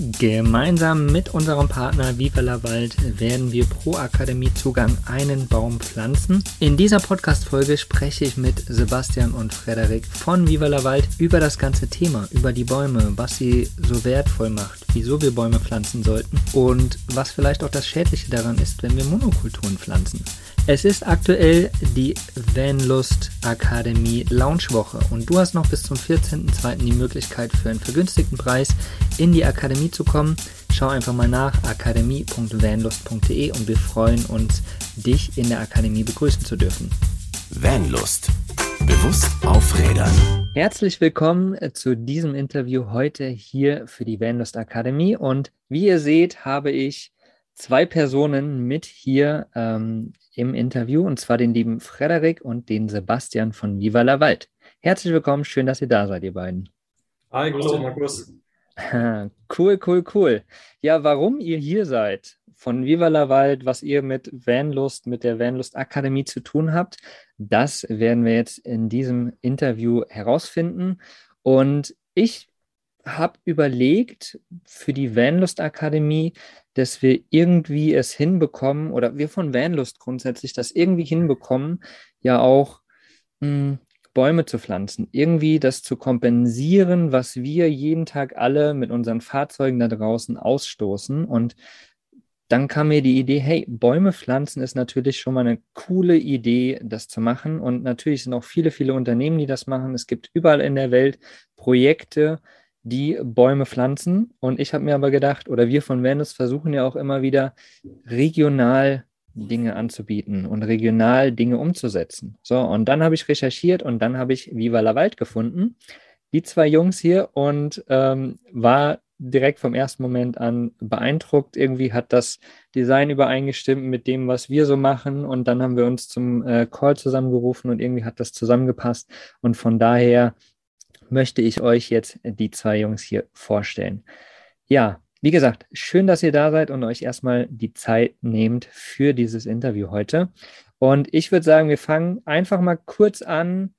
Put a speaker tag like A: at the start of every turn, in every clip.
A: Gemeinsam mit unserem Partner Viva la Wald werden wir pro Akademiezugang einen Baum pflanzen. In dieser Podcast-Folge spreche ich mit Sebastian und Frederik von Viva la Wald über das ganze Thema, über die Bäume, was sie so wertvoll macht, wieso wir Bäume pflanzen sollten und was vielleicht auch das Schädliche daran ist, wenn wir Monokulturen pflanzen. Es ist aktuell die Vanlust Akademie Launchwoche und du hast noch bis zum 14.02. die Möglichkeit für einen vergünstigten Preis in die Akademie zu kommen. Schau einfach mal nach akademie.vanlust.de und wir freuen uns, dich in der Akademie begrüßen zu dürfen.
B: Vanlust. Bewusst aufrädern.
A: Herzlich willkommen zu diesem Interview heute hier für die Vanlust Akademie und wie ihr seht, habe ich zwei Personen mit hier ähm, im Interview, und zwar den lieben Frederik und den Sebastian von Viva la Wald. Herzlich willkommen, schön, dass ihr da seid, ihr beiden.
C: Hi, grüß dich, Markus.
A: Cool, cool, cool. Ja, warum ihr hier seid, von Viva la Wald, was ihr mit Vanlust, mit der Vanlust Akademie zu tun habt, das werden wir jetzt in diesem Interview herausfinden. Und ich habe überlegt, für die Vanlust Akademie dass wir irgendwie es hinbekommen oder wir von Vanlust grundsätzlich das irgendwie hinbekommen, ja auch mh, hm, Bäume zu pflanzen, irgendwie das zu kompensieren, was wir jeden Tag alle mit unseren Fahrzeugen da draußen ausstoßen. Und dann kam mir die Idee, hey, Bäume pflanzen ist natürlich schon mal eine coole Idee, das zu machen. Und natürlich sind auch viele, viele Unternehmen, die das machen. Es gibt überall in der Welt Projekte, die Bäume pflanzen. Und ich habe mir aber gedacht, oder wir von Venus versuchen ja auch immer wieder regional Dinge anzubieten und regional Dinge umzusetzen. So, und dann habe ich recherchiert und dann habe ich Viva la Wald gefunden, die zwei Jungs hier und ähm, war direkt vom ersten Moment an beeindruckt. Irgendwie hat das Design übereingestimmt mit dem, was wir so machen. Und dann haben wir uns zum äh, Call zusammengerufen und irgendwie hat das zusammengepasst. Und von daher möchte ich euch jetzt die zwei Jungs hier vorstellen. Ja, wie gesagt, schön, dass ihr da seid und euch erstmal die Zeit nehmt für dieses Interview heute. Und ich würde sagen, wir fangen einfach mal kurz an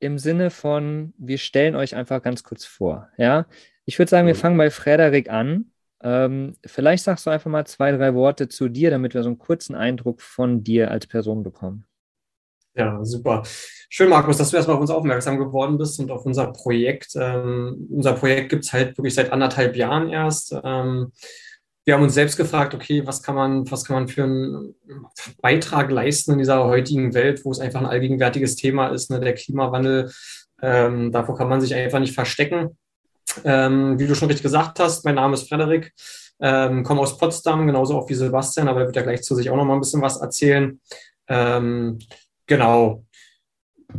A: im Sinne von, wir stellen euch einfach ganz kurz vor. Ja, ich würde sagen, wir fangen bei Frederik an. Ähm, vielleicht sagst du einfach mal zwei, drei Worte zu dir, damit wir so einen kurzen Eindruck von dir als Person bekommen.
C: Ja, super. Schön, Markus, dass du erstmal auf uns aufmerksam geworden bist und auf unser Projekt. Ähm, unser Projekt gibt es halt wirklich seit anderthalb Jahren erst. Ähm, wir haben uns selbst gefragt, okay, was kann man, was kann man für einen Beitrag leisten in dieser heutigen Welt, wo es einfach ein allgegenwärtiges Thema ist, ne, der Klimawandel. Ähm, davor kann man sich einfach nicht verstecken. Ähm, wie du schon richtig gesagt hast, mein Name ist Frederik, ähm, komme aus Potsdam, genauso auch wie Sebastian, aber er wird ja gleich zu sich auch noch mal ein bisschen was erzählen. Genau.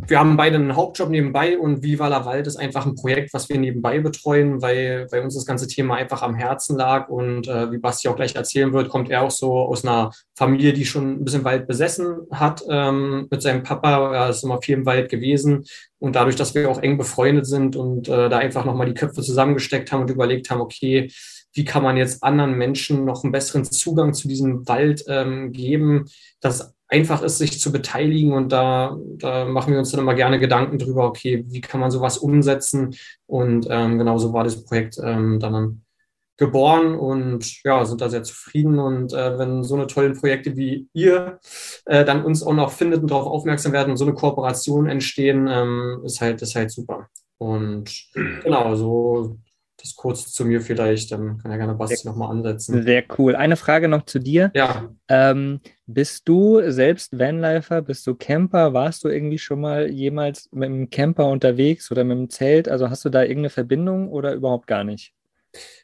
C: Wir haben beide einen Hauptjob nebenbei und Viva la Wald ist einfach ein Projekt, was wir nebenbei betreuen, weil, weil uns das ganze Thema einfach am Herzen lag. Und äh, wie Basti auch gleich erzählen wird, kommt er auch so aus einer Familie, die schon ein bisschen Wald besessen hat ähm, mit seinem Papa. Er ist immer viel im Wald gewesen. Und dadurch, dass wir auch eng befreundet sind und äh, da einfach nochmal die Köpfe zusammengesteckt haben und überlegt haben, okay, wie kann man jetzt anderen Menschen noch einen besseren Zugang zu diesem Wald ähm, geben, dass einfach ist, sich zu beteiligen. Und da, da machen wir uns dann immer gerne Gedanken drüber, okay, wie kann man sowas umsetzen? Und ähm, genau so war das Projekt ähm, dann geboren und ja, sind da sehr zufrieden. Und äh, wenn so eine tollen Projekte wie ihr äh, dann uns auch noch findet und darauf aufmerksam werden und so eine Kooperation entstehen, ähm, ist halt, ist halt super. Und genau, so das kurz zu mir vielleicht, dann kann ja gerne Basti nochmal ansetzen.
A: Sehr cool. Eine Frage noch zu dir.
C: Ja.
A: Ähm, bist du selbst Vanlifer? Bist du Camper? Warst du irgendwie schon mal jemals mit einem Camper unterwegs oder mit einem Zelt? Also hast du da irgendeine Verbindung oder überhaupt gar nicht?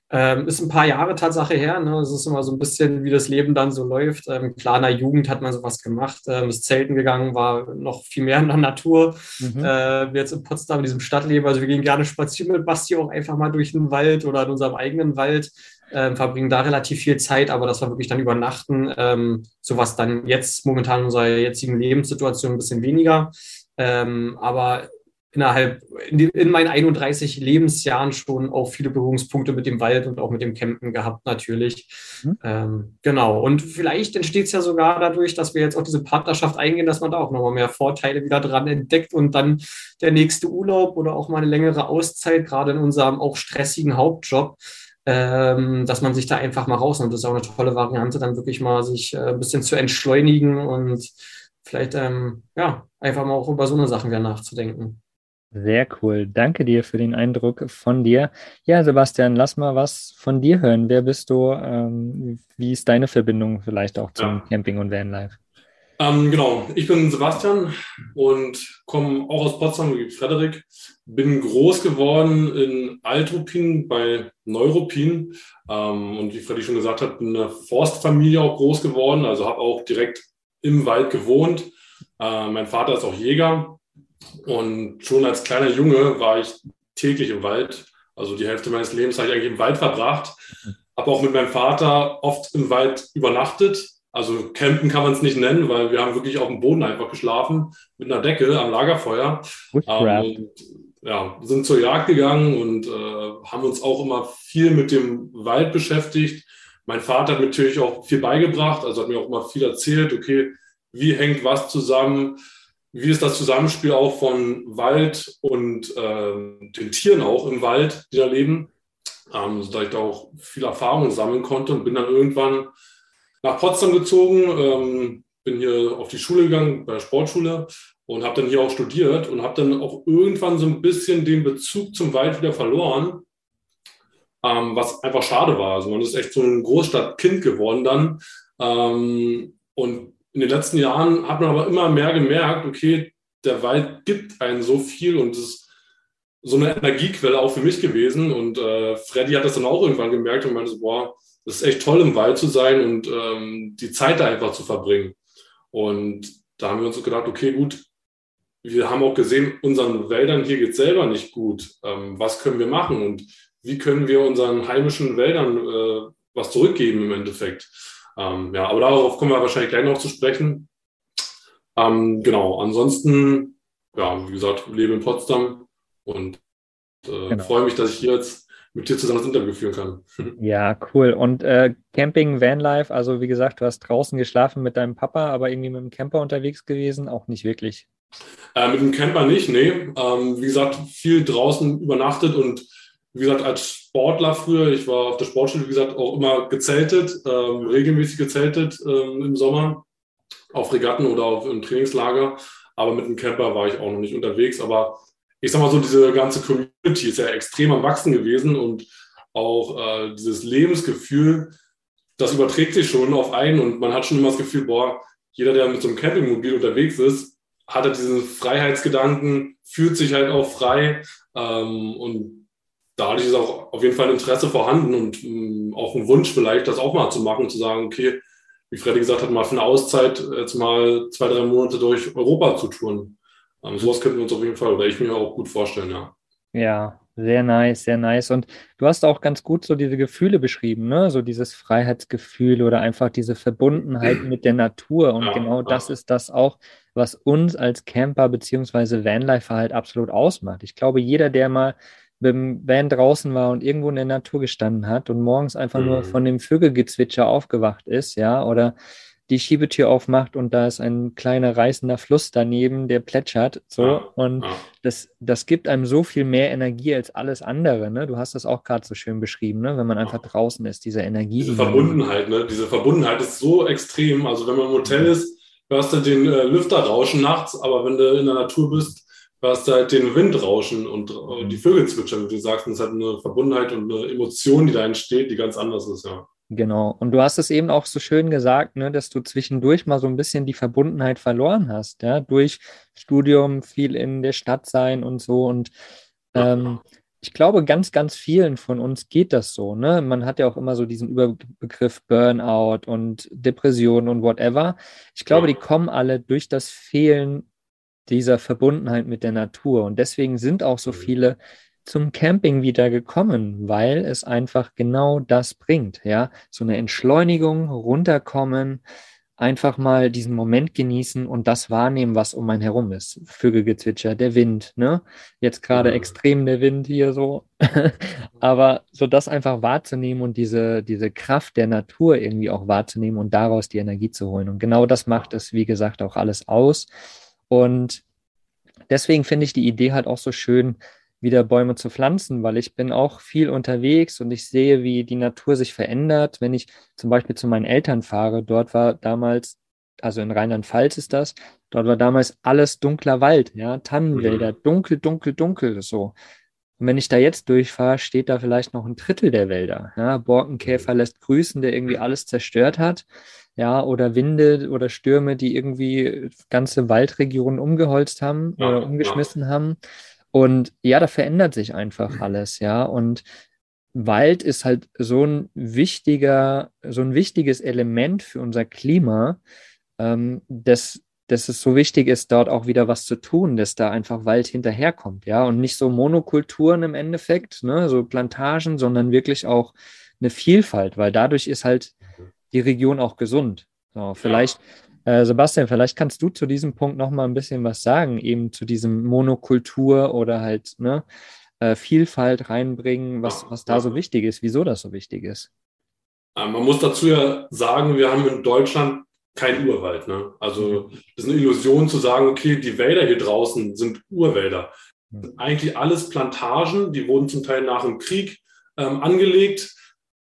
C: Ähm, ist ein paar Jahre Tatsache her. Ne? Es ist immer so ein bisschen, wie das Leben dann so läuft. Ähm, klar, in der Jugend hat man sowas gemacht. Ähm, ist Zelten gegangen, war noch viel mehr in der Natur. Mhm. Äh, jetzt in Potsdam, in diesem Stadtleben. Also wir gehen gerne spazieren mit Basti auch einfach mal durch den Wald oder in unserem eigenen Wald. Ähm, verbringen da relativ viel Zeit, aber das war wirklich dann übernachten. Ähm, sowas dann jetzt momentan in unserer jetzigen Lebenssituation ein bisschen weniger. Ähm, aber innerhalb, in, in, meinen 31 Lebensjahren schon auch viele Berührungspunkte mit dem Wald und auch mit dem Campen gehabt, natürlich. Mhm. Ähm, genau. Und vielleicht entsteht es ja sogar dadurch, dass wir jetzt auch diese Partnerschaft eingehen, dass man da auch nochmal mehr Vorteile wieder dran entdeckt und dann der nächste Urlaub oder auch mal eine längere Auszeit, gerade in unserem auch stressigen Hauptjob, ähm, dass man sich da einfach mal rausnimmt. Das ist auch eine tolle Variante, dann wirklich mal sich äh, ein bisschen zu entschleunigen und vielleicht ähm, ja, einfach mal auch über so eine Sachen wieder nachzudenken.
A: Sehr cool. Danke dir für den Eindruck von dir. Ja, Sebastian, lass mal was von dir hören. Wer bist du? Ähm, wie ist deine Verbindung vielleicht auch zum ja. Camping und Vanlife?
D: Ähm, genau, ich bin Sebastian und komme auch aus Potsdam, wie Frederik. Bin groß geworden in Altruppin bei Neuruppin ähm, und wie Freddy schon gesagt hat, bin in einer Forstfamilie auch groß geworden, also habe auch direkt im Wald gewohnt. Äh, mein Vater ist auch Jäger und schon als kleiner Junge war ich täglich im Wald. Also die Hälfte meines Lebens habe ich eigentlich im Wald verbracht. Habe auch mit meinem Vater oft im Wald übernachtet. Also campen kann man es nicht nennen, weil wir haben wirklich auf dem Boden einfach geschlafen mit einer Decke am Lagerfeuer. Ähm, ja, sind zur Jagd gegangen und äh, haben uns auch immer viel mit dem Wald beschäftigt. Mein Vater hat natürlich auch viel beigebracht, also hat mir auch immer viel erzählt, okay, wie hängt was zusammen, wie ist das Zusammenspiel auch von Wald und äh, den Tieren auch im Wald, die da leben, ähm, sodass ich da auch viel Erfahrung sammeln konnte und bin dann irgendwann nach Potsdam gezogen, ähm, bin hier auf die Schule gegangen, bei der Sportschule und habe dann hier auch studiert und habe dann auch irgendwann so ein bisschen den Bezug zum Wald wieder verloren, ähm, was einfach schade war. Also man ist echt so ein Großstadtkind geworden dann ähm, und in den letzten Jahren hat man aber immer mehr gemerkt, okay, der Wald gibt einen so viel und es ist so eine Energiequelle auch für mich gewesen. Und äh, Freddy hat das dann auch irgendwann gemerkt und meinte so, boah, das ist echt toll, im Wald zu sein und ähm, die Zeit da einfach zu verbringen. Und da haben wir uns gedacht, okay, gut, wir haben auch gesehen, unseren Wäldern hier geht es selber nicht gut. Ähm, was können wir machen und wie können wir unseren heimischen Wäldern äh, was zurückgeben im Endeffekt? Ähm, ja, aber darauf kommen wir wahrscheinlich gleich noch zu sprechen. Ähm, genau, ansonsten, ja, wie gesagt, lebe in Potsdam und äh, genau. freue mich, dass ich hier jetzt mit dir zusammen das Interview führen kann.
A: Ja, cool. Und äh, Camping, Vanlife, also wie gesagt, du hast draußen geschlafen mit deinem Papa, aber irgendwie mit dem Camper unterwegs gewesen, auch nicht wirklich.
D: Äh, mit dem Camper nicht, nee. Ähm, wie gesagt, viel draußen übernachtet und wie gesagt, als Sportler früher, ich war auf der Sportschule, wie gesagt, auch immer gezeltet, ähm, regelmäßig gezeltet ähm, im Sommer, auf Regatten oder auf, im Trainingslager. Aber mit dem Camper war ich auch noch nicht unterwegs. Aber ich sag mal so, diese ganze Community ist ja extrem am Wachsen gewesen und auch äh, dieses Lebensgefühl, das überträgt sich schon auf einen und man hat schon immer das Gefühl, boah, jeder, der mit so einem Campingmobil unterwegs ist, hat halt diesen Freiheitsgedanken, fühlt sich halt auch frei ähm, und dadurch ist auch auf jeden Fall Interesse vorhanden und mh, ähm, auch ein Wunsch vielleicht, das auch mal zu machen, zu sagen, okay, wie Freddy gesagt hat, mal für eine Auszeit jetzt mal zwei, drei Monate durch Europa zu touren. Ähm, sowas könnten wir uns auf jeden Fall, oder ich mir auch gut vorstellen, ja.
A: Ja, sehr nice, sehr nice. Und du hast auch ganz gut so diese Gefühle beschrieben, ne? So dieses Freiheitsgefühl oder einfach diese Verbundenheit mit der Natur. Und ja, genau das ist das auch, was uns als Camper beziehungsweise Vanlifer halt absolut ausmacht. Ich glaube, jeder, der mal dem Van draußen war und irgendwo in der Natur gestanden hat und morgens einfach mhm. nur von dem Vögelgezwitscher aufgewacht ist, ja, oder die Schiebetür aufmacht und da ist ein kleiner reißender Fluss daneben, der plätschert, so ja, und ja. das das gibt einem so viel mehr Energie als alles andere, ne? Du hast das auch gerade so schön beschrieben, ne? Wenn man einfach ja. draußen ist, diese Energie.
D: Diese die Verbundenheit, ne? Diese Verbundenheit ist so extrem. Also wenn man im Hotel mhm. ist, hörst du den äh, Lüfter rauschen nachts, aber wenn du in der Natur bist, du halt den Wind rauschen und äh, die Vögel zwitschern, wie du sagst. Und es hat eine Verbundenheit und eine Emotion, die da entsteht, die ganz anders ist, ja.
A: Genau. Und du hast es eben auch so schön gesagt, ne, dass du zwischendurch mal so ein bisschen die Verbundenheit verloren hast, ja, durch Studium, viel in der Stadt sein und so. Und ähm, ich glaube, ganz, ganz vielen von uns geht das so. Ne? Man hat ja auch immer so diesen Überbegriff Burnout und Depression und whatever. Ich glaube, ja. die kommen alle durch das Fehlen dieser Verbundenheit mit der Natur. Und deswegen sind auch so mhm. viele zum Camping wieder gekommen, weil es einfach genau das bringt. Ja, so eine Entschleunigung, runterkommen, einfach mal diesen Moment genießen und das wahrnehmen, was um einen herum ist. Vögelgezwitscher, der Wind, ne? Jetzt gerade ja. Extrem der Wind hier so. Aber so das einfach wahrzunehmen und diese, diese Kraft der Natur irgendwie auch wahrzunehmen und daraus die Energie zu holen. Und genau das macht es, wie gesagt, auch alles aus. Und deswegen finde ich die Idee halt auch so schön, wieder Bäume zu pflanzen, weil ich bin auch viel unterwegs und ich sehe, wie die Natur sich verändert. Wenn ich zum Beispiel zu meinen Eltern fahre, dort war damals, also in Rheinland-Pfalz ist das, dort war damals alles dunkler Wald, ja, Tannenwälder, mhm. dunkel, dunkel, dunkel, so. Und wenn ich da jetzt durchfahre, steht da vielleicht noch ein Drittel der Wälder. Ja, Borkenkäfer mhm. lässt grüßen, der irgendwie alles zerstört hat. Ja, oder Winde oder Stürme, die irgendwie ganze Waldregionen umgeholzt haben ja, oder umgeschmissen ja. haben. Und ja, da verändert sich einfach alles, ja. Und Wald ist halt so ein wichtiger, so ein wichtiges Element für unser Klima, ähm, dass, dass es so wichtig ist, dort auch wieder was zu tun, dass da einfach Wald hinterherkommt, ja. Und nicht so Monokulturen im Endeffekt, ne, so Plantagen, sondern wirklich auch eine Vielfalt, weil dadurch ist halt die Region auch gesund. So, vielleicht ja. Äh, Sebastian, vielleicht kannst du zu diesem Punkt noch mal ein bisschen was sagen, eben zu diesem Monokultur oder halt ne, äh, Vielfalt reinbringen, was, was da so wichtig ist, wieso das so wichtig ist.
D: Man muss dazu ja sagen, wir haben in Deutschland kein Urwald. Ne? Also mhm. das ist eine Illusion zu sagen, okay, die Wälder hier draußen sind Urwälder. Mhm. Eigentlich alles Plantagen, die wurden zum Teil nach dem Krieg ähm, angelegt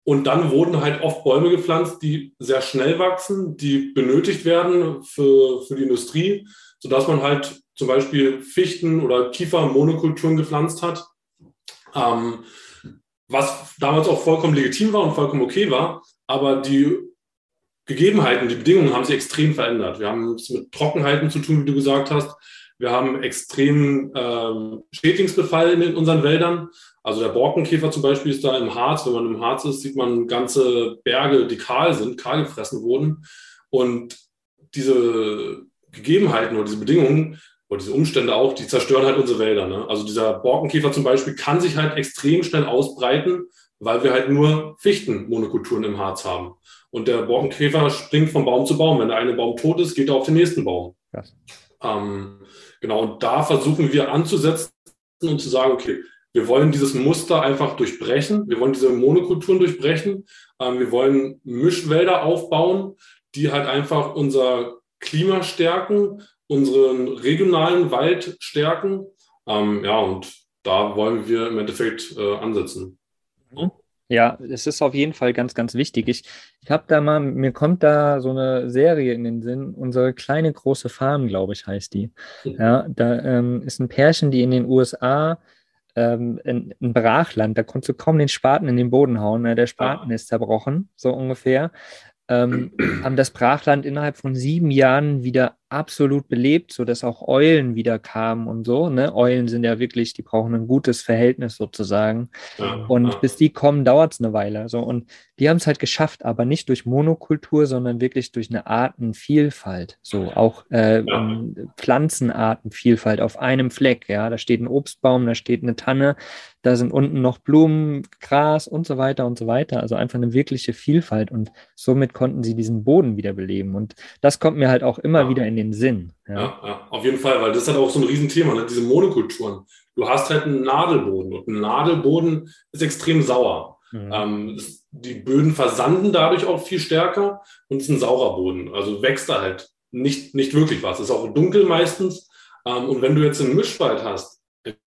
D: und dann wurden halt oft Bäume gepflanzt, die sehr schnell wachsen, die benötigt werden für, für die Industrie, sodass man halt zum Beispiel Fichten oder Kiefer-Monokulturen gepflanzt hat, ähm, was damals auch vollkommen legitim war und vollkommen okay war. Aber die Gegebenheiten, die Bedingungen haben sich extrem verändert. Wir haben es mit Trockenheiten zu tun, wie du gesagt hast. Wir haben extremen ähm, Schädlingsbefall in, in unseren Wäldern. Also der Borkenkäfer zum Beispiel ist da im Harz. Wenn man im Harz ist, sieht man ganze Berge, die kahl sind, kahl gefressen wurden. Und diese Gegebenheiten oder diese Bedingungen oder diese Umstände auch, die zerstören halt unsere Wälder. Ne? Also dieser Borkenkäfer zum Beispiel kann sich halt extrem schnell ausbreiten, weil wir halt nur Fichtenmonokulturen im Harz haben. Und der Borkenkäfer springt von Baum zu Baum. Wenn der eine Baum tot ist, geht er auf den nächsten Baum. Ähm, Genau, und da versuchen wir anzusetzen und zu sagen, okay, wir wollen dieses Muster einfach durchbrechen, wir wollen diese Monokulturen durchbrechen, ähm, wir wollen Mischwälder aufbauen, die halt einfach unser Klima stärken, unseren regionalen Wald stärken. Ähm, ja, und da wollen wir im Endeffekt äh, ansetzen.
A: Mhm. Ja, es ist auf jeden Fall ganz, ganz wichtig. Ich, ich habe da mal, mir kommt da so eine Serie in den Sinn, unsere kleine große Farm, glaube ich, heißt die. Mhm. Ja, da ähm, ist ein Pärchen, die in den USA ähm, in, in Brachland, da konntest du kaum den Spaten in den Boden hauen. Ne? Der Spaten ah. ist zerbrochen, so ungefähr. Ähm, haben das Brachland innerhalb von sieben Jahren wieder absolut belebt, sodass auch Eulen wieder kamen und so. Ne? Eulen sind ja wirklich, die brauchen ein gutes Verhältnis sozusagen. Ja, und ja. bis die kommen, dauert es eine Weile. So. Und die haben es halt geschafft, aber nicht durch Monokultur, sondern wirklich durch eine Artenvielfalt. So auch äh, ja. Pflanzenartenvielfalt auf einem Fleck. Ja, da steht ein Obstbaum, da steht eine Tanne, da sind unten noch Blumen, Gras und so weiter und so weiter. Also einfach eine wirkliche Vielfalt. Und somit konnten sie diesen Boden wiederbeleben. Und das kommt mir halt auch immer wieder in den Sinn.
D: Ja. ja. Ja, auf jeden Fall, weil das ist halt auch so ein Riesenthema, ne? diese Monokulturen. Du hast halt einen Nadelboden und ein Nadelboden ist extrem sauer. Mhm. Ähm, die Böden versanden dadurch auch viel stärker und es ist ein saurer Boden. Also wächst da halt nicht, nicht wirklich was. Es ist auch dunkel meistens. Ähm, und wenn du jetzt einen Mischwald hast,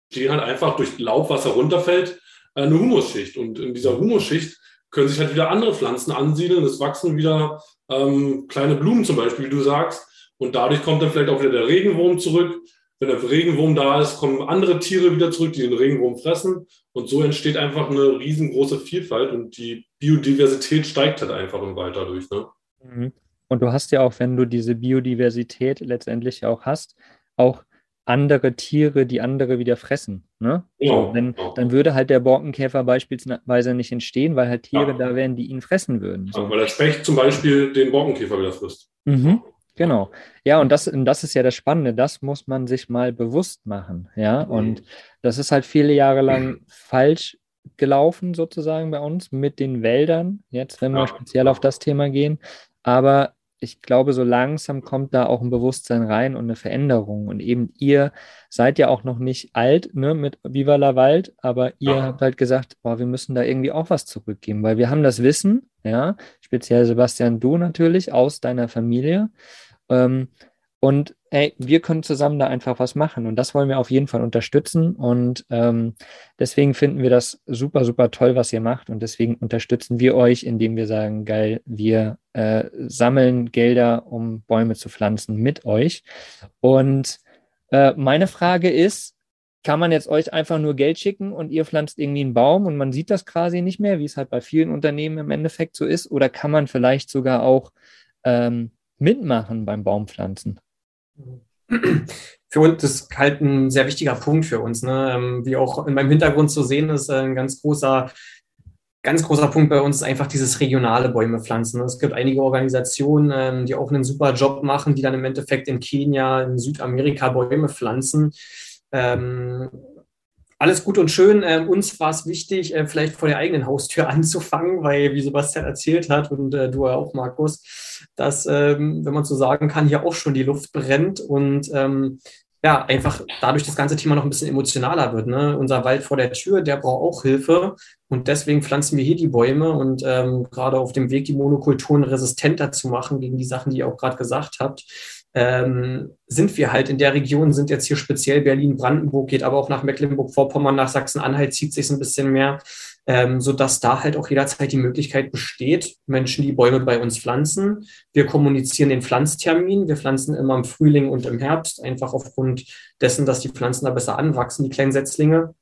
D: entsteht halt einfach durch Laub, was herunterfällt, äh, eine Humusschicht. Und in dieser Humusschicht können sich halt wieder andere Pflanzen ansiedeln. Es wachsen wieder ähm, kleine Blumen zum Beispiel, wie du sagst. Und dadurch kommt dann vielleicht auch wieder der Regenwurm zurück. Wenn der Regenwurm da ist, kommen andere Tiere wieder zurück, die den Regenwurm fressen. Und so entsteht einfach eine riesengroße Vielfalt und die Biodiversität steigt halt einfach im Wald dadurch. Ne?
A: Mhm. Und du hast ja auch, wenn du diese Biodiversität letztendlich auch hast, auch andere Tiere, die andere wieder fressen. Ne? Ja, so, wenn, ja. Dann würde halt der Borkenkäfer beispielsweise nicht entstehen, weil halt Tiere ja. da wären, die ihn fressen würden.
D: So. weil der Specht zum Beispiel den Borkenkäfer wieder frisst.
A: Mhm. Genau. Ja, und das, und das ist ja das Spannende, das muss man sich mal bewusst machen. Ja, mhm. und das ist halt viele Jahre lang falsch gelaufen, sozusagen bei uns mit den Wäldern, jetzt, wenn wir ja. speziell auf das Thema gehen. Aber ich glaube, so langsam kommt da auch ein Bewusstsein rein und eine Veränderung. Und eben ihr seid ja auch noch nicht alt ne, mit Viva la Wald, aber ihr ja. habt halt gesagt, boah, wir müssen da irgendwie auch was zurückgeben, weil wir haben das Wissen, ja, speziell Sebastian, du natürlich aus deiner Familie. Ähm, Und ey, wir können zusammen da einfach was machen. Und das wollen wir auf jeden Fall unterstützen. Und ähm, deswegen finden wir das super, super toll, was ihr macht. Und deswegen unterstützen wir euch, indem wir sagen, geil, wir äh, sammeln Gelder, um Bäume zu pflanzen mit euch. Und äh, meine Frage ist, kann man jetzt euch einfach nur Geld schicken und ihr pflanzt irgendwie einen Baum und man sieht das quasi nicht mehr, wie es halt bei vielen Unternehmen im Endeffekt so ist? Oder kann man vielleicht sogar auch ähm, mitmachen beim Baumpflanzen?
C: Für uns ist halt ein sehr wichtiger Punkt für uns. Ne? Ähm, wie auch in meinem Hintergrund zu sehen ist, ein ganz großer, ganz großer Punkt bei uns ist einfach dieses regionale Bäume pflanzen. Es gibt einige Organisationen, ähm, die auch einen super Job machen, die dann im Endeffekt in Kenia, in Südamerika Bäume pflanzen. Ähm, alles gut und schön. Äh, uns war es wichtig, äh, vielleicht vor der eigenen Haustür anzufangen, weil, wie Sebastian erzählt hat und äh, du auch, Markus, dass, ähm, wenn man so sagen kann, hier auch schon die Luft brennt und ähm, ja, einfach dadurch das ganze Thema noch ein bisschen emotionaler wird. Ne? Unser Wald vor der Tür, der braucht auch Hilfe und deswegen pflanzen wir hier die Bäume und ähm, gerade auf dem Weg, die Monokulturen resistenter zu machen gegen die Sachen, die ihr auch gerade gesagt habt ähm, sind wir halt in der Region, sind jetzt hier speziell Berlin, Brandenburg, geht aber auch nach Mecklenburg-Vorpommern, nach Sachsen-Anhalt zieht sich ein bisschen mehr, ähm, sodass da halt auch jederzeit die Möglichkeit besteht, Menschen, die Bäume bei uns pflanzen. Wir kommunizieren den Pflanztermin. Wir pflanzen immer im Frühling und im Herbst, einfach aufgrund dessen, dass die Pflanzen da besser anwachsen, die kleinen Setzlinge.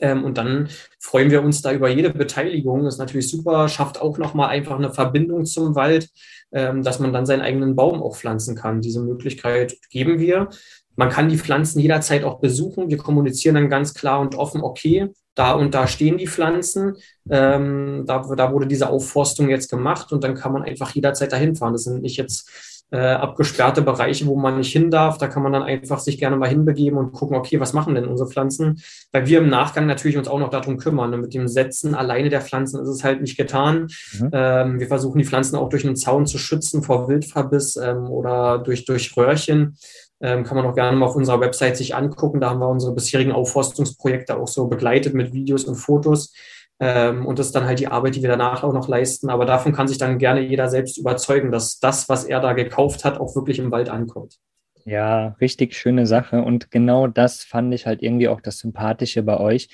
C: Ähm, und dann freuen wir uns da über jede Beteiligung. Das ist natürlich super, schafft auch nochmal einfach eine Verbindung zum Wald, ähm, dass man dann seinen eigenen Baum auch pflanzen kann. Diese Möglichkeit geben wir. Man kann die Pflanzen jederzeit auch besuchen. Wir kommunizieren dann ganz klar und offen, okay, da und da stehen die Pflanzen. Ähm, da, da wurde diese Aufforstung jetzt gemacht und dann kann man einfach jederzeit dahin fahren. Das sind nicht jetzt äh, abgesperrte Bereiche, wo man nicht hin darf. Da kann man dann einfach sich gerne mal hinbegeben und gucken, okay, was machen denn unsere Pflanzen? Weil wir im Nachgang natürlich uns auch noch darum kümmern. Und mit dem Setzen alleine der Pflanzen ist es halt nicht getan. Mhm. Ähm, wir versuchen die Pflanzen auch durch einen Zaun zu schützen vor Wildverbiss ähm, oder durch, durch Röhrchen. Ähm, kann man auch gerne mal auf unserer Website sich angucken. Da haben wir unsere bisherigen Aufforstungsprojekte auch so begleitet mit Videos und Fotos. Ähm, und das ist dann halt die Arbeit, die wir danach auch noch leisten. Aber davon kann sich dann gerne jeder selbst überzeugen, dass das, was er da gekauft hat, auch wirklich im Wald ankommt.
A: Ja, richtig schöne Sache. Und genau das fand ich halt irgendwie auch das Sympathische bei euch,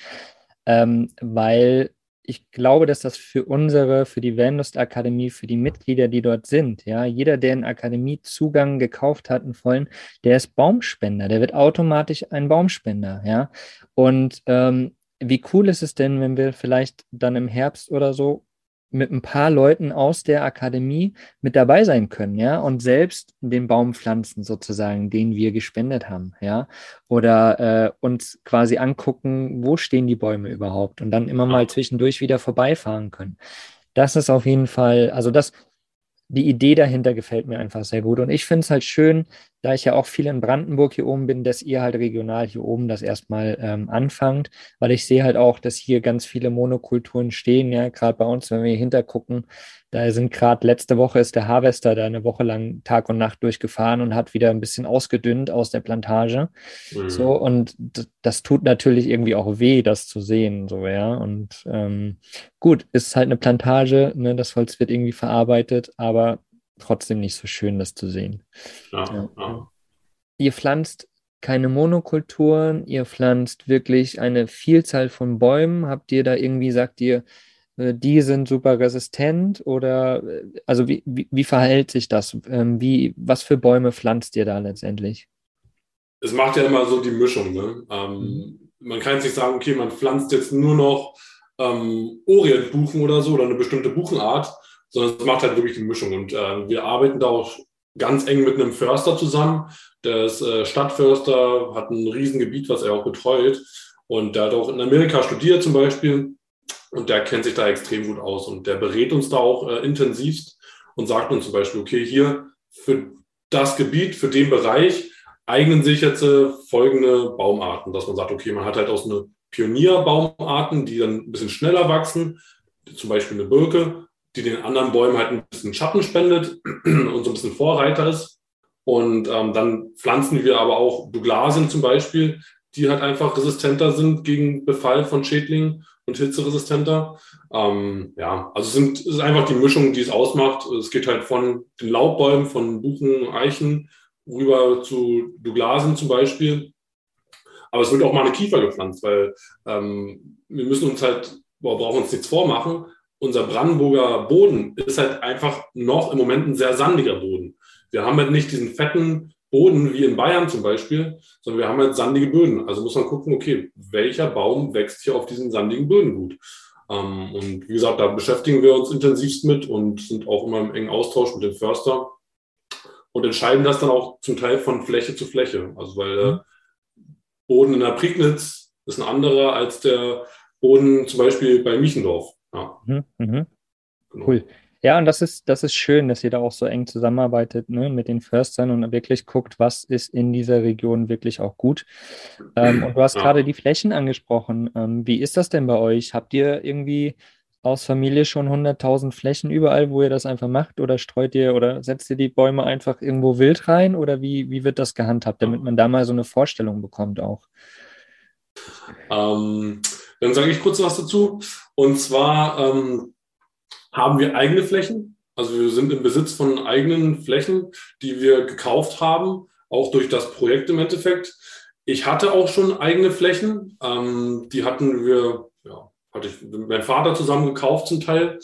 A: ähm, weil ich glaube, dass das für unsere, für die Vanlust Akademie, für die Mitglieder, die dort sind, ja, jeder, der einen Akademiezugang gekauft hat, einen vollen, der ist Baumspender, der wird automatisch ein Baumspender, ja. Und ähm, wie cool ist es denn, wenn wir vielleicht dann im Herbst oder so mit ein paar Leuten aus der Akademie mit dabei sein können, ja, und selbst den Baum pflanzen sozusagen, den wir gespendet haben, ja, oder äh, uns quasi angucken, wo stehen die Bäume überhaupt? Und dann immer mal zwischendurch wieder vorbeifahren können. Das ist auf jeden Fall, also das, die Idee dahinter gefällt mir einfach sehr gut. Und ich finde es halt schön, da ich ja auch viel in Brandenburg hier oben bin, dass ihr halt regional hier oben das erstmal ähm, anfangt, weil ich sehe halt auch, dass hier ganz viele Monokulturen stehen, ja, gerade bei uns, wenn wir hier hintergucken, da sind gerade letzte Woche ist der Harvester da eine Woche lang Tag und Nacht durchgefahren und hat wieder ein bisschen ausgedünnt aus der Plantage. Mhm. So, und das tut natürlich irgendwie auch weh, das zu sehen, so, ja. Und ähm, gut, ist halt eine Plantage, ne, das Holz wird irgendwie verarbeitet, aber trotzdem nicht so schön, das zu sehen. Ja, ja. Ihr pflanzt keine Monokulturen, ihr pflanzt wirklich eine Vielzahl von Bäumen. Habt ihr da irgendwie, sagt ihr, die sind super resistent oder äh, also wie, wie, wie verhält sich das? Ähm, wie, was für Bäume pflanzt ihr da letztendlich?
D: Es macht ja immer so die Mischung. Ne? Ähm, mhm. Man kann jetzt nicht sagen, okay, man pflanzt jetzt nur noch ähm, Orientbuchen oder so oder eine bestimmte Buchenart, sondern es macht halt wirklich die Mischung. Und äh, wir arbeiten da auch ganz eng mit einem Förster zusammen. Der ist äh, Stadtförster, hat ein Riesengebiet, was er auch betreut. Und der hat auch in Amerika studiert zum Beispiel. Und der kennt sich da extrem gut aus. Und der berät uns da auch äh, intensivst und sagt uns zum Beispiel, okay, hier für das Gebiet, für den Bereich eignen sich jetzt äh, folgende Baumarten, dass man sagt, okay, man hat halt aus eine Pionierbaumarten, die dann ein bisschen schneller wachsen, zum Beispiel eine Birke, die den anderen Bäumen halt ein bisschen Schatten spendet und so ein bisschen Vorreiter ist. Und ähm, dann pflanzen wir aber auch Douglasien zum Beispiel, die halt einfach resistenter sind gegen Befall von Schädlingen und hitzeresistenter. Ähm, ja, also sind, es ist einfach die Mischung, die es ausmacht. Es geht halt von den Laubbäumen, von Buchen, Eichen rüber zu Douglasen zum Beispiel. Aber es wird auch mal eine Kiefer gepflanzt, weil ähm, wir müssen uns halt, wir brauchen uns nichts vormachen. Unser Brandenburger Boden ist halt einfach noch im Moment ein sehr sandiger Boden. Wir haben halt nicht diesen fetten Boden wie in Bayern zum Beispiel, sondern wir haben halt sandige Böden. Also muss man gucken, okay, welcher Baum wächst hier auf diesen sandigen Böden gut? Ähm, und wie gesagt, da beschäftigen wir uns intensivst mit und sind auch immer im engen Austausch mit dem Förster und entscheiden das dann auch zum Teil von Fläche zu Fläche. Also weil der mhm. Boden in der Prignitz ist ein anderer als der Boden zum Beispiel bei Miechendorf. Ja. Mhm,
A: mh. genau. Cool. Ja, und das ist, das ist schön, dass ihr da auch so eng zusammenarbeitet ne, mit den Förstern und wirklich guckt, was ist in dieser Region wirklich auch gut. Ähm, und du hast ja. gerade die Flächen angesprochen. Ähm, wie ist das denn bei euch? Habt ihr irgendwie aus Familie schon 100.000 Flächen überall, wo ihr das einfach macht? Oder streut ihr oder setzt ihr die Bäume einfach irgendwo wild rein? Oder wie, wie wird das gehandhabt, damit man da mal so eine Vorstellung bekommt auch?
D: Ähm, dann sage ich kurz was dazu. Und zwar ähm, haben wir eigene Flächen. Also wir sind im Besitz von eigenen Flächen, die wir gekauft haben, auch durch das Projekt im Endeffekt. Ich hatte auch schon eigene Flächen. Ähm, die hatten wir, ja, hatte ich mit meinem Vater zusammen gekauft zum Teil.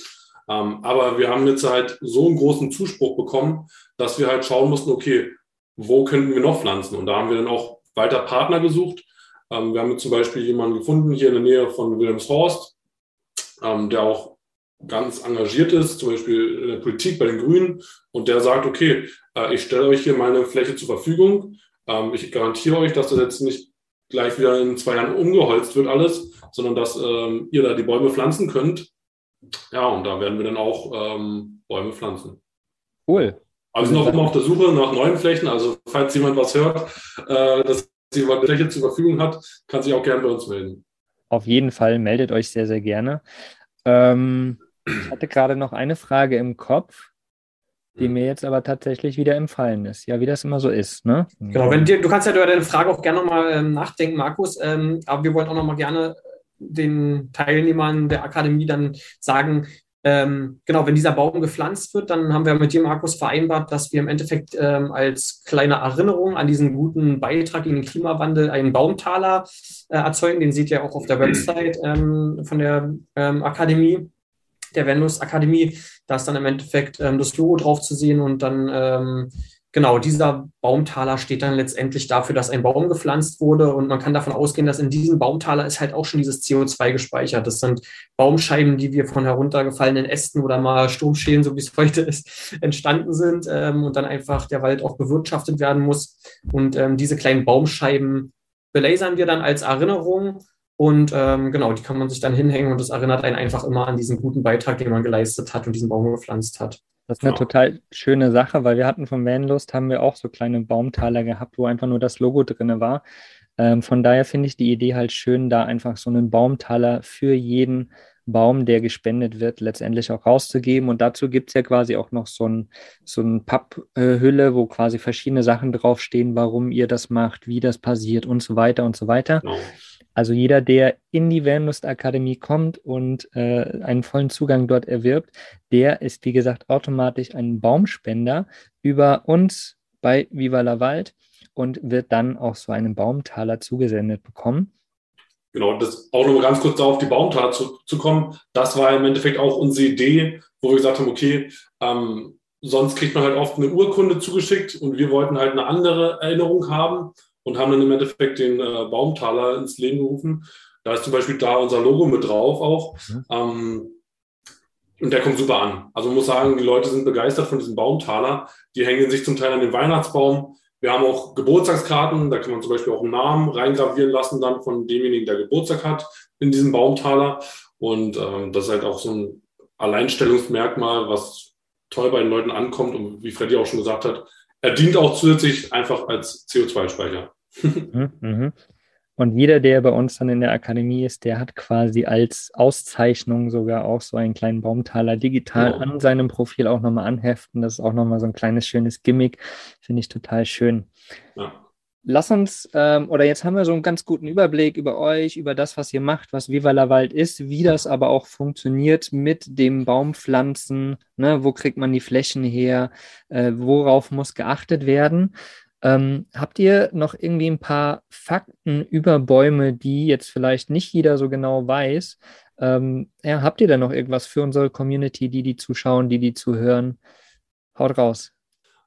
D: Ähm, aber wir haben jetzt halt so einen großen Zuspruch bekommen, dass wir halt schauen mussten, okay, wo könnten wir noch pflanzen? Und da haben wir dann auch weiter Partner gesucht. Ähm, wir haben zum Beispiel jemanden gefunden hier in der Nähe von Wilhelmshorst, ähm, der auch ganz engagiert ist, zum Beispiel in der Politik bei den Grünen, und der sagt, okay, äh, ich stelle euch hier meine Fläche zur Verfügung. Ähm, ich garantiere euch, dass das jetzt nicht gleich wieder in zwei Jahren umgeholzt wird alles, sondern dass ähm, ihr da die Bäume pflanzen könnt. Ja, und da werden wir dann auch ähm, Bäume pflanzen.
A: Cool.
D: Also noch immer auf der Suche nach neuen Flächen. Also falls jemand was hört, äh, dass jemand eine Fläche zur Verfügung hat, kann sich auch gerne bei uns melden.
A: Auf jeden Fall meldet euch sehr, sehr gerne. Ähm, ich hatte gerade noch eine Frage im Kopf, die mir jetzt aber tatsächlich wieder empfallen ist. Ja, wie das immer so ist, ne?
C: Genau, wenn dir, du kannst ja über deine Frage auch gerne nochmal ähm, nachdenken, Markus, ähm, aber wir wollen auch nochmal gerne den Teilnehmern der Akademie dann sagen, ähm, genau, wenn dieser Baum gepflanzt wird, dann haben wir mit dir, Markus, vereinbart, dass wir im Endeffekt ähm, als kleine Erinnerung an diesen guten Beitrag in den Klimawandel einen Baumtaler äh, erzeugen. Den seht ihr auch auf der Website ähm, von der ähm, Akademie der Venus Akademie. Da ist dann im Endeffekt ähm, das Logo drauf zu sehen und dann, ähm, genau, dieser Baumtaler steht dann letztendlich dafür, dass ein Baum gepflanzt wurde und man kann davon ausgehen, dass in diesem Baumtaler ist halt auch schon dieses CO2 gespeichert. Das sind Baumscheiben, die wir von heruntergefallenen Ästen oder mal Sturmschälen, so wie es heute ist, entstanden sind ähm, und dann einfach der Wald auch bewirtschaftet werden muss. Und ähm, diese kleinen Baumscheiben belasern wir dann als Erinnerung und ähm, genau, die kann man sich dann hinhängen und das erinnert einen einfach immer an diesen guten Beitrag, den man geleistet hat und diesen Baum gepflanzt hat.
A: Das ist eine genau. total schöne Sache, weil wir hatten vom Vanlust, haben wir auch so kleine Baumtaler gehabt, wo einfach nur das Logo drin war. Ähm, von daher finde ich die Idee halt schön, da einfach so einen Baumtaler für jeden Baum, der gespendet wird, letztendlich auch rauszugeben. Und dazu gibt es ja quasi auch noch so ein, so ein Papphülle, wo quasi verschiedene Sachen draufstehen, warum ihr das macht, wie das passiert und so weiter und so weiter. Genau. Also jeder, der in die Vanlust Akademie kommt und äh, einen vollen Zugang dort erwirbt, der ist, wie gesagt, automatisch ein Baumspender über uns bei Viva la Wald und wird dann auch so einen Baumtaler zugesendet bekommen.
D: Genau, das auch nochmal ganz kurz darauf, die Baumtaler zu, zu kommen. Das war im Endeffekt auch unsere Idee, wo wir gesagt haben, okay, ähm, sonst kriegt man halt oft eine Urkunde zugeschickt und wir wollten halt eine andere Erinnerung haben und haben dann im Endeffekt den äh, Baumtaler ins Leben gerufen. Da ist zum Beispiel da unser Logo mit drauf auch. Mhm. Ähm, und der kommt super an. Also man muss sagen, die Leute sind begeistert von diesem Baumtaler. Die hängen sich zum Teil an den Weihnachtsbaum. Wir haben auch Geburtstagskarten, da kann man zum Beispiel auch einen Namen reingravieren lassen dann von demjenigen, der Geburtstag hat in diesem Baumtaler. Und ähm, das ist halt auch so ein Alleinstellungsmerkmal, was toll bei den Leuten ankommt und wie Freddy auch schon gesagt hat, er dient auch zusätzlich einfach als CO2-Speicher.
A: Mhm, mhm. Und jeder, der bei uns dann in der Akademie ist, der hat quasi als Auszeichnung sogar auch so einen kleinen Baumtaler digital genau. an seinem Profil auch nochmal anheften. Das ist auch nochmal so ein kleines, schönes Gimmick. Finde ich total schön. Ja lass uns, ähm, oder jetzt haben wir so einen ganz guten Überblick über euch, über das, was ihr macht, was Viva la Wald ist, wie das aber auch funktioniert mit dem Baumpflanzen, ne? wo kriegt man die Flächen her, äh, worauf muss geachtet werden. Ähm, habt ihr noch irgendwie ein paar Fakten über Bäume, die jetzt vielleicht nicht jeder so genau weiß? Ähm, ja, habt ihr da noch irgendwas für unsere Community, die die zuschauen, die die zuhören? Haut raus.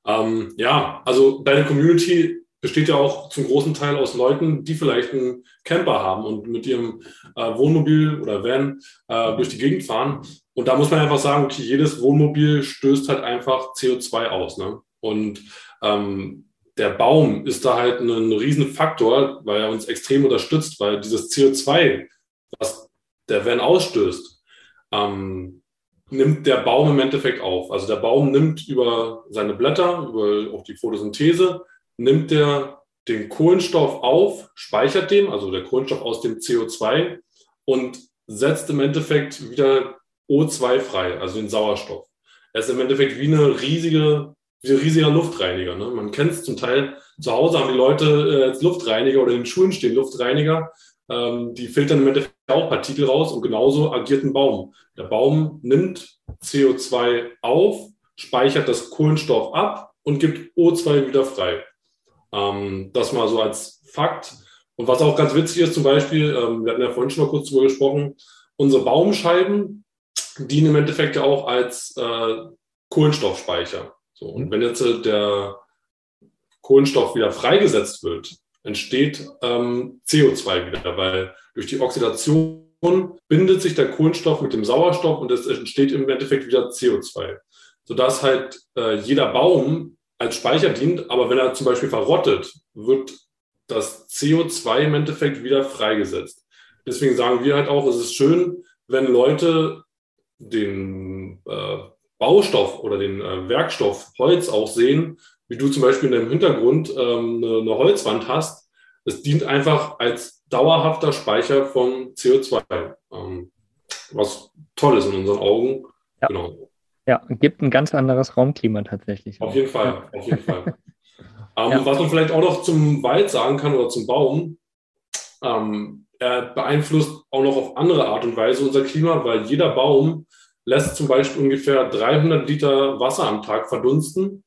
D: Ähm, ja, also deine Community besteht ja auch zum großen Teil aus Leuten, die vielleicht einen Camper haben und mit ihrem äh, Wohnmobil oder Van äh, durch die Gegend fahren. Und da muss man einfach sagen, okay, jedes Wohnmobil stößt halt einfach CO2 aus. Ne? Und ähm, der Baum ist da halt ein, Riesenfaktor, weil er uns extrem unterstützt, weil dieses CO2, was der Van ausstößt, ähm, nimmt der Baum im Endeffekt auf. Also der Baum nimmt über seine Blätter, über auch die Photosynthese, nimmt der den Kohlenstoff auf, speichert den, also der Kohlenstoff aus dem CO2 und setzt im Endeffekt wieder O2 frei, also den Sauerstoff. Er ist im Endeffekt wie eine riesige, wie ein riesiger Luftreiniger. Ne? Man kennt es zum Teil, zu Hause haben die Leute äh, Luftreiniger oder in den Schulen stehen Luftreiniger. Ähm, die filtern im Endeffekt auch Partikel raus und genauso agiert ein Baum. Der Baum nimmt CO2 auf, speichert das Kohlenstoff ab und gibt O2 wieder frei. Ähm, das mal so als Fakt. Und was auch ganz witzig ist, zum Beispiel, ähm, wir hatten ja vorhin schon mal kurz drüber gesprochen, unsere Baumscheiben dienen im Endeffekt ja auch als äh, Kohlenstoffspeicher. So, und wenn jetzt äh, der Kohlenstoff wieder freigesetzt wird, entsteht ähm, CO2 wieder, weil durch die Oxidation bindet sich der Kohlenstoff mit dem Sauerstoff und es entsteht im Endeffekt wieder CO2. Sodass halt äh, jeder Baum als Speicher dient, aber wenn er zum Beispiel verrottet, wird das CO2 im Endeffekt wieder freigesetzt. Deswegen sagen wir halt auch, es ist schön, wenn Leute den äh, Baustoff oder den äh, Werkstoff Holz auch sehen, wie du zum Beispiel in deinem Hintergrund ähm, eine, eine Holzwand hast. Es dient einfach als dauerhafter Speicher von CO2, ähm, was toll ist in unseren Augen.
A: Ja. Genau. Ja, gibt ein ganz anderes Raumklima tatsächlich.
D: Auf jeden Fall, auf jeden Fall. ähm, ja. Was man vielleicht auch noch zum Wald sagen kann oder zum Baum, ähm, er beeinflusst auch noch auf andere Art und Weise unser Klima, weil jeder Baum lässt zum Beispiel ungefähr 300 Liter Wasser am Tag verdunsten.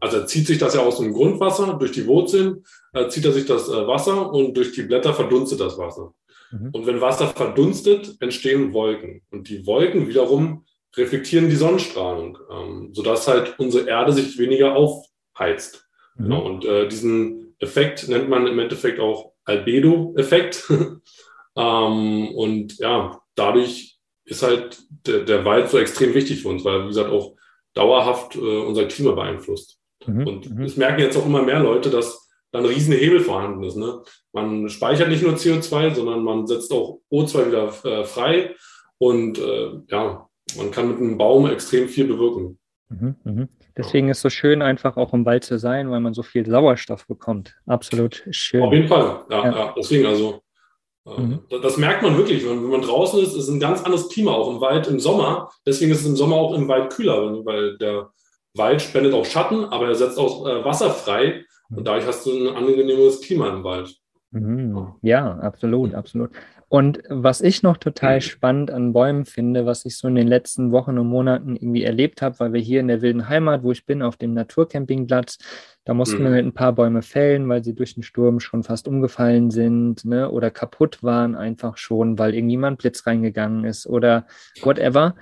D: Also er zieht sich das ja aus dem Grundwasser, durch die Wurzeln äh, zieht er sich das äh, Wasser und durch die Blätter verdunstet das Wasser. Mhm. Und wenn Wasser verdunstet, entstehen Wolken. Und die Wolken wiederum reflektieren die Sonnenstrahlung, ähm, sodass halt unsere Erde sich weniger aufheizt. Mhm. Genau. Und äh, diesen Effekt nennt man im Endeffekt auch Albedo-Effekt. ähm, und ja, dadurch ist halt der, der Wald so extrem wichtig für uns, weil, wie gesagt, auch dauerhaft äh, unser Klima beeinflusst. Mhm. Und mhm. es merken jetzt auch immer mehr Leute, dass da ein riesen Hebel vorhanden ist. Ne? Man speichert nicht nur CO2, sondern man setzt auch O2 wieder äh, frei. Und äh, ja, man kann mit einem Baum extrem viel bewirken.
A: Mhm, mh. Deswegen ist es so schön, einfach auch im Wald zu sein, weil man so viel Sauerstoff bekommt. Absolut schön.
D: Auf jeden Fall, ja, ja. ja. deswegen also. Äh, mhm. Das merkt man wirklich, wenn man draußen ist, ist ein ganz anderes Klima, auch im Wald im Sommer. Deswegen ist es im Sommer auch im Wald kühler, weil der Wald spendet auch Schatten, aber er setzt auch äh, Wasser frei und mhm. dadurch hast du ein angenehmes Klima im Wald.
A: Mhm. Ja, absolut, absolut. Und was ich noch total mhm. spannend an Bäumen finde, was ich so in den letzten Wochen und Monaten irgendwie erlebt habe, weil wir hier in der wilden Heimat, wo ich bin, auf dem Naturcampingplatz, da mussten mhm. wir ein paar Bäume fällen, weil sie durch den Sturm schon fast umgefallen sind ne, oder kaputt waren einfach schon, weil irgendjemand Blitz reingegangen ist oder whatever.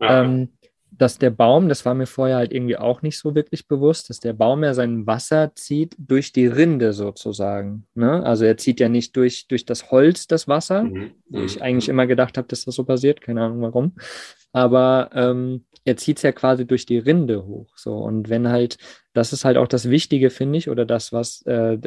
A: Ja. Ähm, dass der Baum, das war mir vorher halt irgendwie auch nicht so wirklich bewusst, dass der Baum ja sein Wasser zieht durch die Rinde sozusagen. Ne? Also er zieht ja nicht durch, durch das Holz das Wasser, mhm. wo ich mhm. eigentlich immer gedacht habe, dass das so passiert, keine Ahnung warum. Aber ähm, er zieht es ja quasi durch die Rinde hoch. So. Und wenn halt, das ist halt auch das Wichtige, finde ich, oder das, was, äh,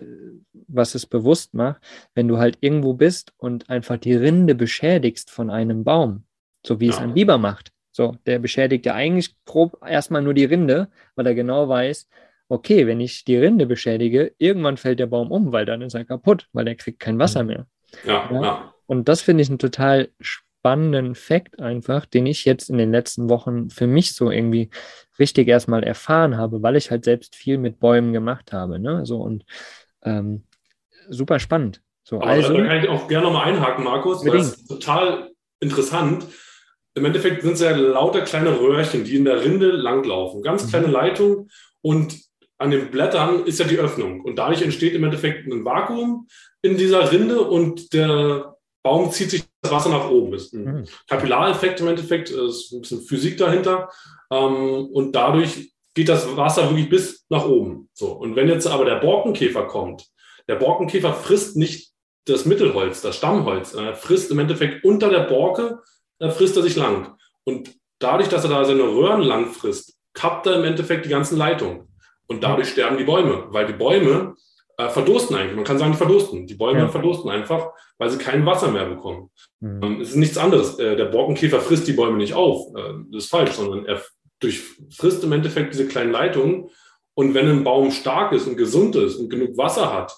A: was es bewusst macht, wenn du halt irgendwo bist und einfach die Rinde beschädigst von einem Baum, so wie ja. es ein Biber macht so, der beschädigt ja eigentlich grob erstmal nur die Rinde, weil er genau weiß, okay, wenn ich die Rinde beschädige, irgendwann fällt der Baum um, weil dann ist er kaputt, weil er kriegt kein Wasser mhm. mehr.
D: Ja, ja. ja.
A: Und das finde ich einen total spannenden Fakt einfach, den ich jetzt in den letzten Wochen für mich so irgendwie richtig erstmal erfahren habe, weil ich halt selbst viel mit Bäumen gemacht habe. Ne? So und ähm, super spannend. So,
D: Aber also, da kann ich auch gerne nochmal einhaken, Markus, weil es total interessant im Endeffekt sind es ja lauter kleine Röhrchen, die in der Rinde langlaufen. Ganz mhm. kleine Leitung. Und an den Blättern ist ja die Öffnung. Und dadurch entsteht im Endeffekt ein Vakuum in dieser Rinde und der Baum zieht sich das Wasser nach oben. Das ist ein mhm. Kapillareffekt im Endeffekt, ist ein bisschen Physik dahinter. Ähm, und dadurch geht das Wasser wirklich bis nach oben. So. Und wenn jetzt aber der Borkenkäfer kommt, der Borkenkäfer frisst nicht das Mittelholz, das Stammholz, er frisst im Endeffekt unter der Borke, da frisst er sich lang. Und dadurch, dass er da seine Röhren lang frisst, kappt er im Endeffekt die ganzen Leitungen. Und dadurch sterben die Bäume, weil die Bäume äh, verdursten eigentlich. Man kann sagen, die verdursten. Die Bäume ja. verdursten einfach, weil sie kein Wasser mehr bekommen. Mhm. Ähm, es ist nichts anderes. Äh, der Borkenkäfer frisst die Bäume nicht auf. Äh, das ist falsch, sondern er durchfrisst im Endeffekt diese kleinen Leitungen. Und wenn ein Baum stark ist und gesund ist und genug Wasser hat,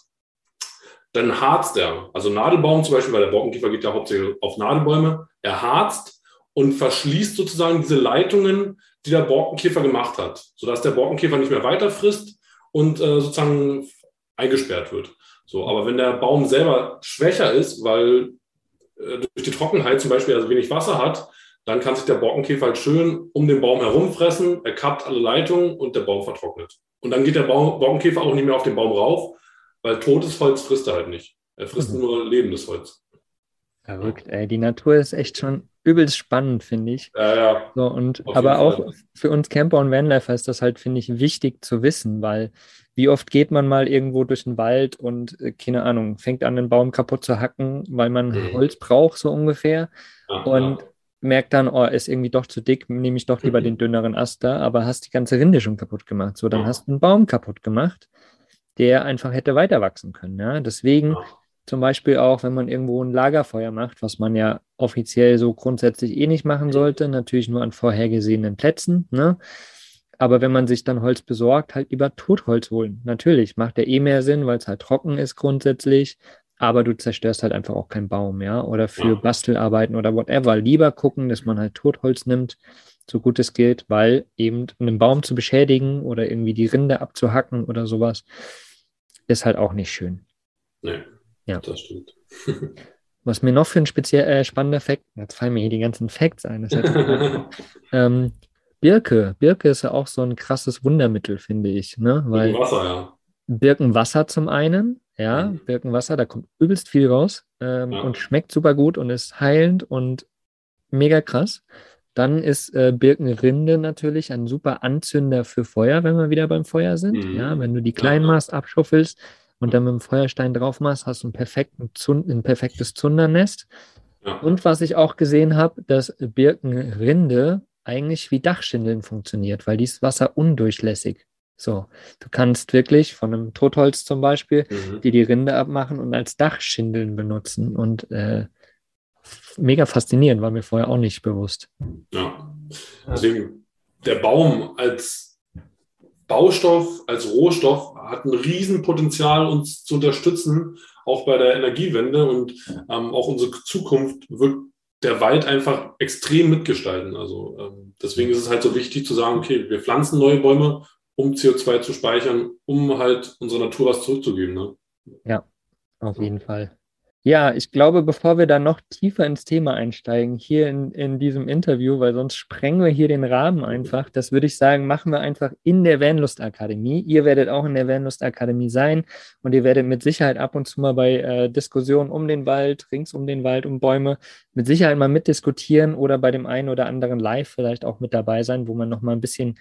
D: dann harzt er. Also Nadelbaum zum Beispiel, weil der Borkenkäfer geht ja hauptsächlich auf Nadelbäume. Er harzt und verschließt sozusagen diese Leitungen, die der Borkenkäfer gemacht hat, sodass der Borkenkäfer nicht mehr weiter frisst und äh, sozusagen eingesperrt wird. So, aber wenn der Baum selber schwächer ist, weil äh, durch die Trockenheit zum Beispiel also wenig Wasser hat, dann kann sich der Borkenkäfer halt schön um den Baum herumfressen, er kappt alle Leitungen und der Baum vertrocknet. Und dann geht der Baum, Borkenkäfer auch nicht mehr auf den Baum rauf, weil totes Holz frisst er halt nicht. Er frisst mhm. nur lebendes Holz.
A: Verrückt, ey. Die Natur ist echt schon übelst spannend, finde ich.
D: Ja, ja.
A: So, und, aber auch Fall. für uns Camper und Vanlifer ist das halt, finde ich, wichtig zu wissen, weil wie oft geht man mal irgendwo durch den Wald und, äh, keine Ahnung, fängt an, den Baum kaputt zu hacken, weil man mhm. Holz braucht, so ungefähr. Ja, und ja. merkt dann, oh, ist irgendwie doch zu dick, nehme ich doch lieber mhm. den dünneren Ast da, aber hast die ganze Rinde schon kaputt gemacht. So, dann ja. hast du einen Baum kaputt gemacht, der einfach hätte weiter wachsen können. Ja? Deswegen zum Beispiel auch, wenn man irgendwo ein Lagerfeuer macht, was man ja offiziell so grundsätzlich eh nicht machen sollte, natürlich nur an vorhergesehenen Plätzen. Ne? Aber wenn man sich dann Holz besorgt, halt lieber Totholz holen. Natürlich macht der eh mehr Sinn, weil es halt trocken ist grundsätzlich. Aber du zerstörst halt einfach auch keinen Baum, ja. Oder für. Bastelarbeiten oder whatever. Lieber gucken, dass man halt Totholz nimmt, so gut es geht, weil eben einen Baum zu beschädigen oder irgendwie die Rinde abzuhacken oder sowas, ist halt auch nicht schön.
D: Nee. Ja. Das stimmt.
A: Was mir noch für ein speziell äh, spannender Fakt, jetzt fallen mir hier die ganzen Facts ein. ähm, Birke. Birke ist ja auch so ein krasses Wundermittel, finde ich. Ne? Weil
D: Birkenwasser, ja.
A: Birkenwasser zum einen, ja, mhm. Birkenwasser, da kommt übelst viel raus ähm, ja. und schmeckt super gut und ist heilend und mega krass. Dann ist äh, Birkenrinde natürlich ein super Anzünder für Feuer, wenn wir wieder beim Feuer sind. Mhm. Ja, wenn du die Kleinmast abschuffelst, und dann mit dem Feuerstein drauf machst, hast du perfekten Zund, ein perfektes Zundernest. Ja. Und was ich auch gesehen habe, dass Birkenrinde eigentlich wie Dachschindeln funktioniert, weil die ist wasserundurchlässig. So, du kannst wirklich von einem Totholz zum Beispiel mhm. die die Rinde abmachen und als Dachschindeln benutzen und äh, mega faszinierend, war mir vorher auch nicht bewusst.
D: Ja, deswegen der Baum als Baustoff als Rohstoff hat ein Riesenpotenzial, uns zu unterstützen, auch bei der Energiewende und ähm, auch unsere Zukunft wird der Wald einfach extrem mitgestalten. Also ähm, deswegen ist es halt so wichtig zu sagen, okay, wir pflanzen neue Bäume, um CO2 zu speichern, um halt unserer Natur was zurückzugeben. Ne?
A: Ja, auf jeden Fall. Ja, ich glaube, bevor wir dann noch tiefer ins Thema einsteigen, hier in, in diesem Interview, weil sonst sprengen wir hier den Rahmen einfach, das würde ich sagen, machen wir einfach in der Vanlust Akademie. Ihr werdet auch in der Vanlust Akademie sein und ihr werdet mit Sicherheit ab und zu mal bei äh, Diskussionen um den Wald, rings um den Wald, um Bäume, mit Sicherheit mal mitdiskutieren oder bei dem einen oder anderen Live vielleicht auch mit dabei sein, wo man noch mal ein bisschen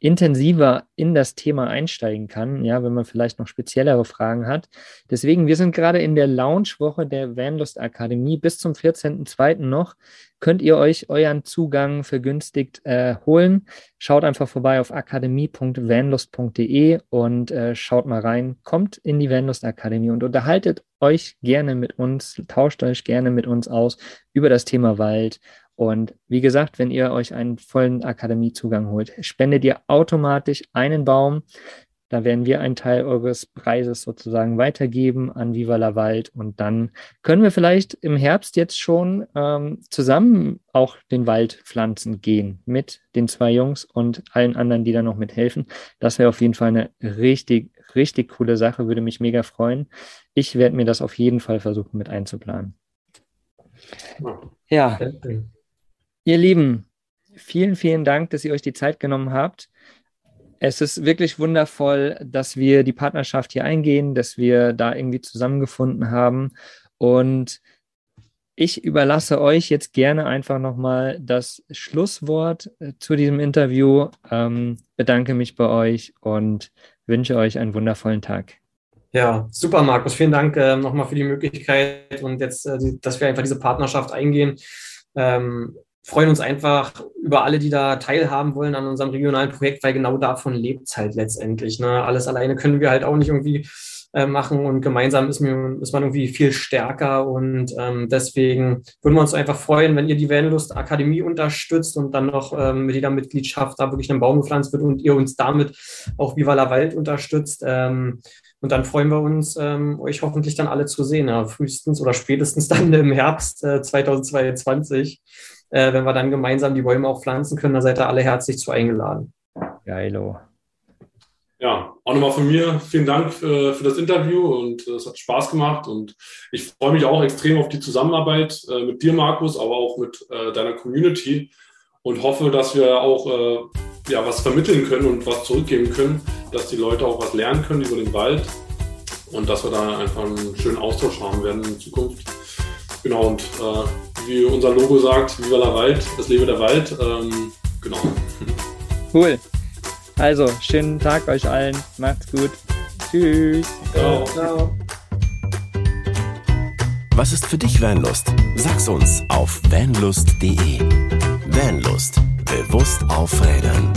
A: intensiver in das Thema einsteigen kann, ja, wenn man vielleicht noch speziellere Fragen hat. Deswegen, wir sind gerade in der Launchwoche der Vanlust Akademie. Bis zum 14.02. noch könnt ihr euch euren Zugang vergünstigt äh, holen. Schaut einfach vorbei auf akademie.vanlust.de und äh, schaut mal rein. Kommt in die Vanlust Akademie und unterhaltet euch gerne mit uns, tauscht euch gerne mit uns aus über das Thema Wald, und wie gesagt, wenn ihr euch einen vollen Akademiezugang holt, spendet ihr automatisch einen Baum. Da werden wir einen Teil eures Preises sozusagen weitergeben an Viva la Wald. Und dann können wir vielleicht im Herbst jetzt schon ähm, zusammen auch den Wald pflanzen gehen mit den zwei Jungs und allen anderen, die da noch mithelfen. Das wäre auf jeden Fall eine richtig, richtig coole Sache, würde mich mega freuen. Ich werde mir das auf jeden Fall versuchen mit einzuplanen. Ja. Ihr Lieben, vielen, vielen Dank, dass ihr euch die Zeit genommen habt. es ist wirklich wundervoll, dass wir die Partnerschaft hier eingehen, dass wir da irgendwie zusammengefunden haben. Und ich überlasse euch jetzt gerne einfach nochmal das Schlusswort äh, zu diesem Interview. Ähm, bedanke mich bei euch und wünsche euch einen wundervollen Tag.
C: Ja, super, Markus. Vielen Dank äh, nochmal für die Möglichkeit und jetzt, äh, dass wir einfach diese Partnerschaft eingehen. Ähm, freuen uns einfach über alle, die da teilhaben wollen an unserem regionalen Projekt, weil genau davon lebt es halt letztendlich. Ne? Alles alleine können wir halt auch nicht irgendwie äh, machen und gemeinsam ist, mir, ist man irgendwie viel stärker und ähm, deswegen würden wir uns einfach freuen, wenn ihr die Vanlust Akademie unterstützt und dann noch ähm, mit jeder Mitgliedschaft da wirklich ein Baum gepflanzt wird und ihr uns damit auch Viva la Wald unterstützt. Ähm, und dann freuen wir uns, ähm, euch hoffentlich dann alle zu sehen, ja, frühestens oder spätestens dann im Herbst äh, 2022 äh, wenn wir dann gemeinsam die Bäume auch pflanzen können. Da seid ihr alle herzlich zu eingeladen.
A: Geilo.
D: Ja, auch nochmal von mir vielen Dank für, äh, für das Interview und äh, es hat Spaß gemacht und ich freue mich auch extrem auf die Zusammenarbeit äh, mit dir, Markus, aber auch mit äh, deiner Community und hoffe, dass wir auch äh, ja, was vermitteln können und was zurückgeben können, dass die Leute auch was lernen können über den Wald und dass wir da einfach einen schönen Austausch haben werden in Zukunft. Genau, und äh, wie unser Logo sagt, Viva la Wald, das Leben der Wald. Ähm, genau.
A: Cool. Also, schönen Tag euch allen. Macht's gut. Tschüss. Ciao. Ciao.
B: Was ist für dich Vanlust? Sag's uns auf vanlust.de. Vanlust. Bewusst aufrädern.